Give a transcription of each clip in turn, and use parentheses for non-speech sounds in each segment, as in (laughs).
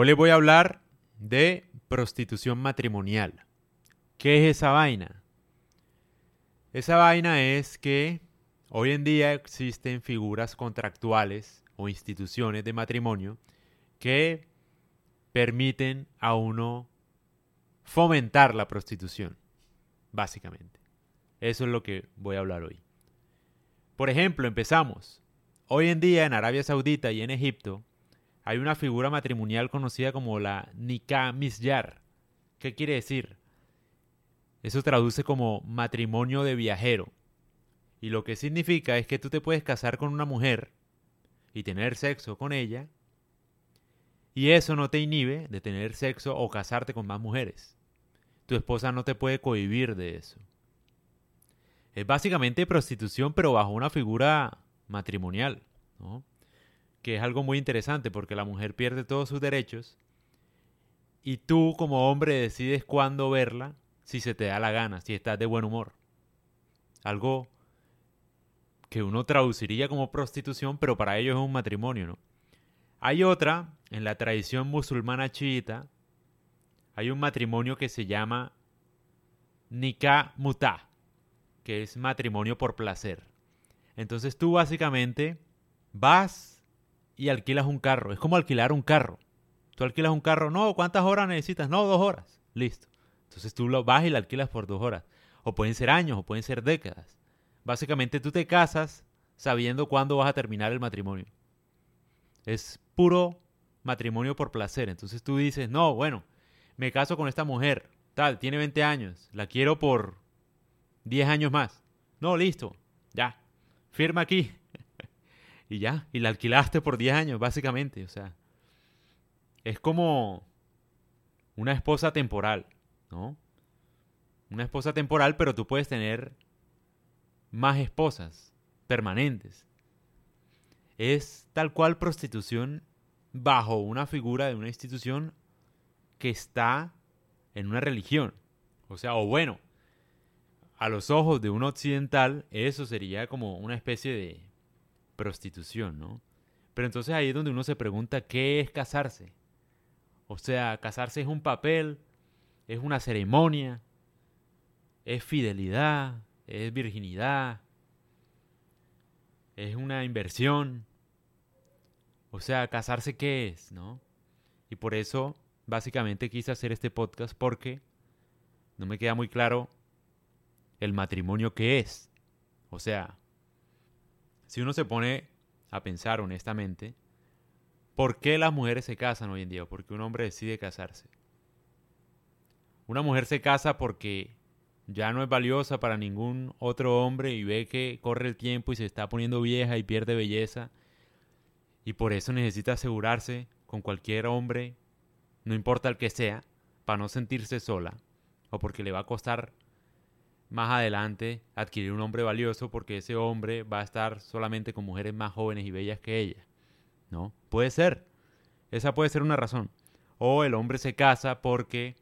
Hoy les voy a hablar de prostitución matrimonial. ¿Qué es esa vaina? Esa vaina es que hoy en día existen figuras contractuales o instituciones de matrimonio que permiten a uno fomentar la prostitución, básicamente. Eso es lo que voy a hablar hoy. Por ejemplo, empezamos. Hoy en día en Arabia Saudita y en Egipto hay una figura matrimonial conocida como la Nikah Misyar. ¿Qué quiere decir? Eso traduce como matrimonio de viajero. Y lo que significa es que tú te puedes casar con una mujer y tener sexo con ella. Y eso no te inhibe de tener sexo o casarte con más mujeres. Tu esposa no te puede cohibir de eso. Es básicamente prostitución, pero bajo una figura matrimonial, ¿no? Que es algo muy interesante porque la mujer pierde todos sus derechos y tú como hombre decides cuándo verla si se te da la gana, si estás de buen humor. Algo que uno traduciría como prostitución, pero para ellos es un matrimonio, ¿no? Hay otra, en la tradición musulmana chiita, hay un matrimonio que se llama Nikah Mutah, que es matrimonio por placer. Entonces tú básicamente vas y alquilas un carro. Es como alquilar un carro. Tú alquilas un carro, no, ¿cuántas horas necesitas? No, dos horas. Listo. Entonces tú lo vas y lo alquilas por dos horas. O pueden ser años, o pueden ser décadas. Básicamente tú te casas sabiendo cuándo vas a terminar el matrimonio. Es puro matrimonio por placer. Entonces tú dices, no, bueno, me caso con esta mujer, tal, tiene 20 años, la quiero por 10 años más. No, listo, ya, firma aquí. Y ya, y la alquilaste por 10 años, básicamente. O sea, es como una esposa temporal, ¿no? Una esposa temporal, pero tú puedes tener más esposas permanentes. Es tal cual prostitución bajo una figura de una institución que está en una religión. O sea, o bueno, a los ojos de un occidental, eso sería como una especie de prostitución, ¿no? Pero entonces ahí es donde uno se pregunta qué es casarse. O sea, casarse es un papel, es una ceremonia, es fidelidad, es virginidad, es una inversión. O sea, casarse qué es, ¿no? Y por eso básicamente quise hacer este podcast porque no me queda muy claro el matrimonio que es. O sea, si uno se pone a pensar honestamente, ¿por qué las mujeres se casan hoy en día? ¿Por qué un hombre decide casarse? Una mujer se casa porque ya no es valiosa para ningún otro hombre y ve que corre el tiempo y se está poniendo vieja y pierde belleza. Y por eso necesita asegurarse con cualquier hombre, no importa el que sea, para no sentirse sola o porque le va a costar más adelante adquirir un hombre valioso porque ese hombre va a estar solamente con mujeres más jóvenes y bellas que ella. ¿No? Puede ser. Esa puede ser una razón. O el hombre se casa porque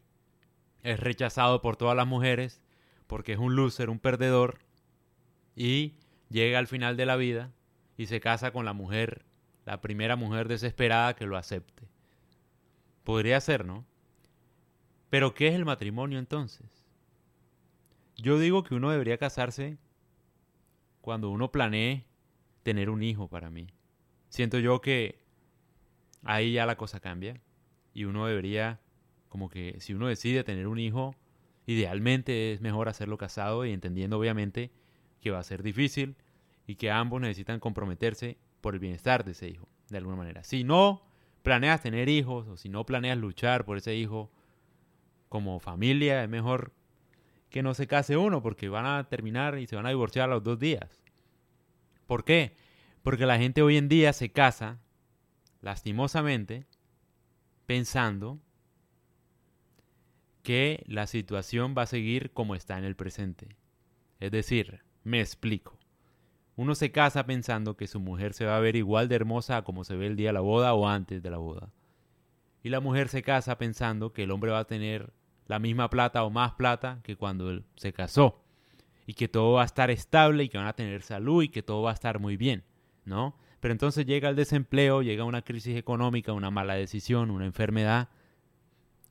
es rechazado por todas las mujeres, porque es un loser, un perdedor, y llega al final de la vida y se casa con la mujer, la primera mujer desesperada que lo acepte. Podría ser, ¿no? Pero ¿qué es el matrimonio entonces? Yo digo que uno debería casarse cuando uno planee tener un hijo para mí. Siento yo que ahí ya la cosa cambia y uno debería, como que si uno decide tener un hijo, idealmente es mejor hacerlo casado y entendiendo obviamente que va a ser difícil y que ambos necesitan comprometerse por el bienestar de ese hijo, de alguna manera. Si no planeas tener hijos o si no planeas luchar por ese hijo como familia, es mejor que no se case uno porque van a terminar y se van a divorciar a los dos días. ¿Por qué? Porque la gente hoy en día se casa, lastimosamente, pensando que la situación va a seguir como está en el presente. Es decir, me explico. Uno se casa pensando que su mujer se va a ver igual de hermosa como se ve el día de la boda o antes de la boda. Y la mujer se casa pensando que el hombre va a tener la misma plata o más plata que cuando él se casó. Y que todo va a estar estable y que van a tener salud y que todo va a estar muy bien, ¿no? Pero entonces llega el desempleo, llega una crisis económica, una mala decisión, una enfermedad,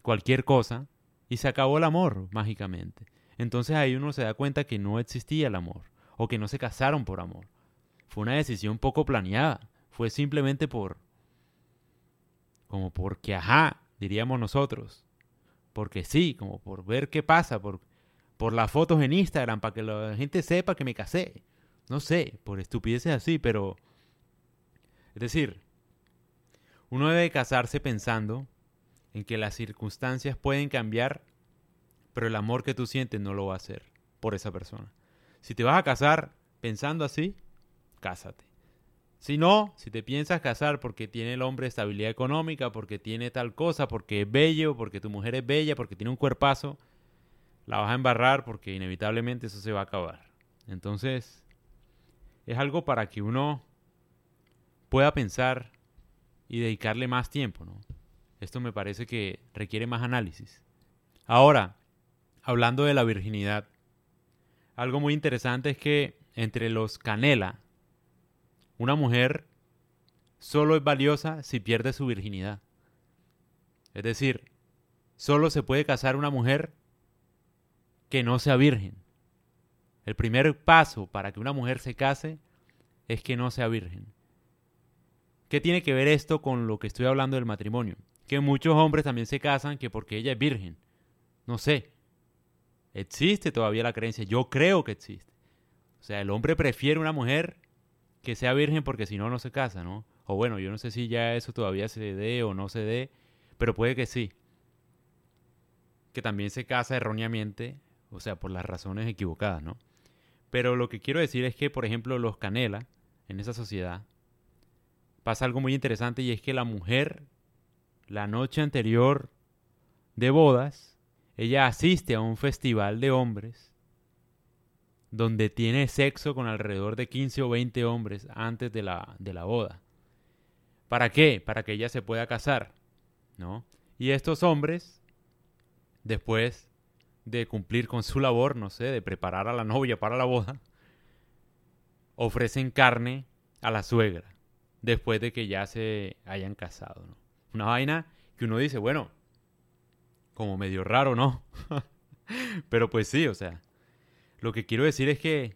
cualquier cosa, y se acabó el amor mágicamente. Entonces ahí uno se da cuenta que no existía el amor, o que no se casaron por amor. Fue una decisión poco planeada, fue simplemente por... como porque, ajá, diríamos nosotros. Porque sí, como por ver qué pasa, por, por las fotos en Instagram, para que la gente sepa que me casé. No sé, por estupideces así, pero... Es decir, uno debe casarse pensando en que las circunstancias pueden cambiar, pero el amor que tú sientes no lo va a hacer por esa persona. Si te vas a casar pensando así, cásate. Si no, si te piensas casar porque tiene el hombre estabilidad económica, porque tiene tal cosa, porque es bello, porque tu mujer es bella, porque tiene un cuerpazo, la vas a embarrar porque inevitablemente eso se va a acabar. Entonces, es algo para que uno pueda pensar y dedicarle más tiempo. Esto me parece que requiere más análisis. Ahora, hablando de la virginidad, algo muy interesante es que entre los canela, una mujer solo es valiosa si pierde su virginidad. Es decir, solo se puede casar una mujer que no sea virgen. El primer paso para que una mujer se case es que no sea virgen. ¿Qué tiene que ver esto con lo que estoy hablando del matrimonio? Que muchos hombres también se casan que porque ella es virgen. No sé. Existe todavía la creencia. Yo creo que existe. O sea, el hombre prefiere una mujer que sea virgen porque si no, no se casa, ¿no? O bueno, yo no sé si ya eso todavía se dé o no se dé, pero puede que sí. Que también se casa erróneamente, o sea, por las razones equivocadas, ¿no? Pero lo que quiero decir es que, por ejemplo, los canela, en esa sociedad, pasa algo muy interesante y es que la mujer, la noche anterior de bodas, ella asiste a un festival de hombres donde tiene sexo con alrededor de 15 o 20 hombres antes de la, de la boda. ¿Para qué? Para que ella se pueda casar, ¿no? Y estos hombres, después de cumplir con su labor, no sé, de preparar a la novia para la boda, ofrecen carne a la suegra, después de que ya se hayan casado, ¿no? Una vaina que uno dice, bueno, como medio raro, ¿no? (laughs) Pero pues sí, o sea, lo que quiero decir es que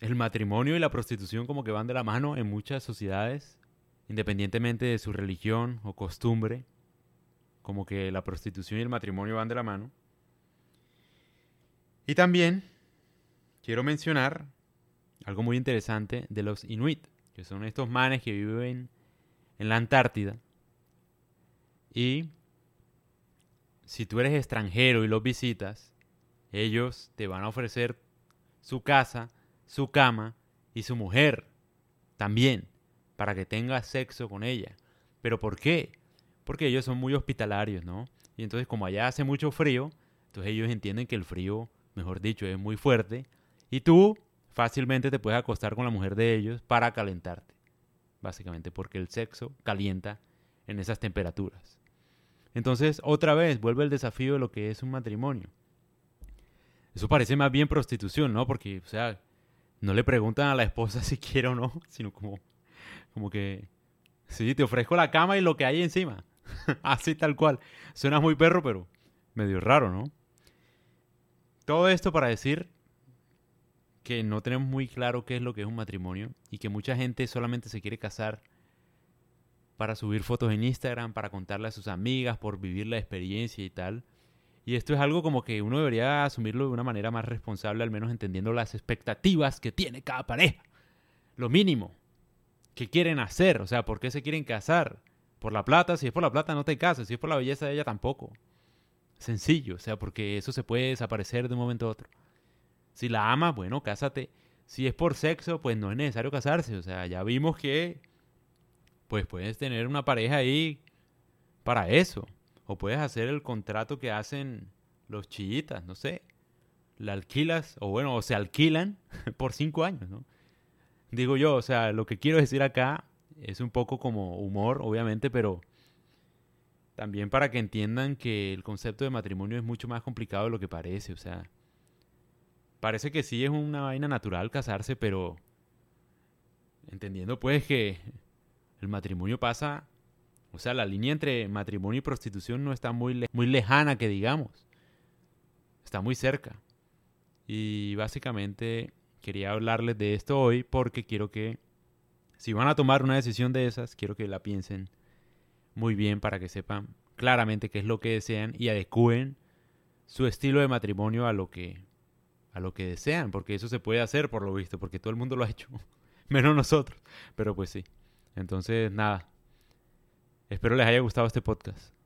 el matrimonio y la prostitución como que van de la mano en muchas sociedades, independientemente de su religión o costumbre, como que la prostitución y el matrimonio van de la mano. Y también quiero mencionar algo muy interesante de los Inuit, que son estos manes que viven en la Antártida. Y si tú eres extranjero y los visitas, ellos te van a ofrecer su casa, su cama y su mujer también, para que tengas sexo con ella. ¿Pero por qué? Porque ellos son muy hospitalarios, ¿no? Y entonces como allá hace mucho frío, entonces ellos entienden que el frío, mejor dicho, es muy fuerte. Y tú fácilmente te puedes acostar con la mujer de ellos para calentarte. Básicamente porque el sexo calienta en esas temperaturas. Entonces, otra vez, vuelve el desafío de lo que es un matrimonio. Eso parece más bien prostitución, ¿no? Porque, o sea, no le preguntan a la esposa (laughs) si quiere o no, sino como, como que, sí, te ofrezco la cama y lo que hay encima. (laughs) Así tal cual. Suena muy perro, pero medio raro, ¿no? Todo esto para decir que no tenemos muy claro qué es lo que es un matrimonio y que mucha gente solamente se quiere casar para subir fotos en Instagram, para contarle a sus amigas, por vivir la experiencia y tal. Y esto es algo como que uno debería asumirlo de una manera más responsable, al menos entendiendo las expectativas que tiene cada pareja. Lo mínimo. ¿Qué quieren hacer? O sea, ¿por qué se quieren casar? ¿Por la plata? Si es por la plata, no te cases. Si es por la belleza de ella, tampoco. Sencillo, o sea, porque eso se puede desaparecer de un momento a otro. Si la amas, bueno, cásate. Si es por sexo, pues no es necesario casarse. O sea, ya vimos que pues puedes tener una pareja ahí para eso. O puedes hacer el contrato que hacen los chillitas, no sé. La alquilas, o bueno, o se alquilan (laughs) por cinco años, ¿no? Digo yo, o sea, lo que quiero decir acá es un poco como humor, obviamente, pero también para que entiendan que el concepto de matrimonio es mucho más complicado de lo que parece, o sea, parece que sí es una vaina natural casarse, pero entendiendo pues que el matrimonio pasa, o sea, la línea entre matrimonio y prostitución no está muy, muy lejana, que digamos, está muy cerca. Y básicamente quería hablarles de esto hoy porque quiero que, si van a tomar una decisión de esas, quiero que la piensen muy bien para que sepan claramente qué es lo que desean y adecúen su estilo de matrimonio a lo que a lo que desean, porque eso se puede hacer por lo visto, porque todo el mundo lo ha hecho, (laughs) menos nosotros, pero pues sí. Entonces, nada. Espero les haya gustado este podcast.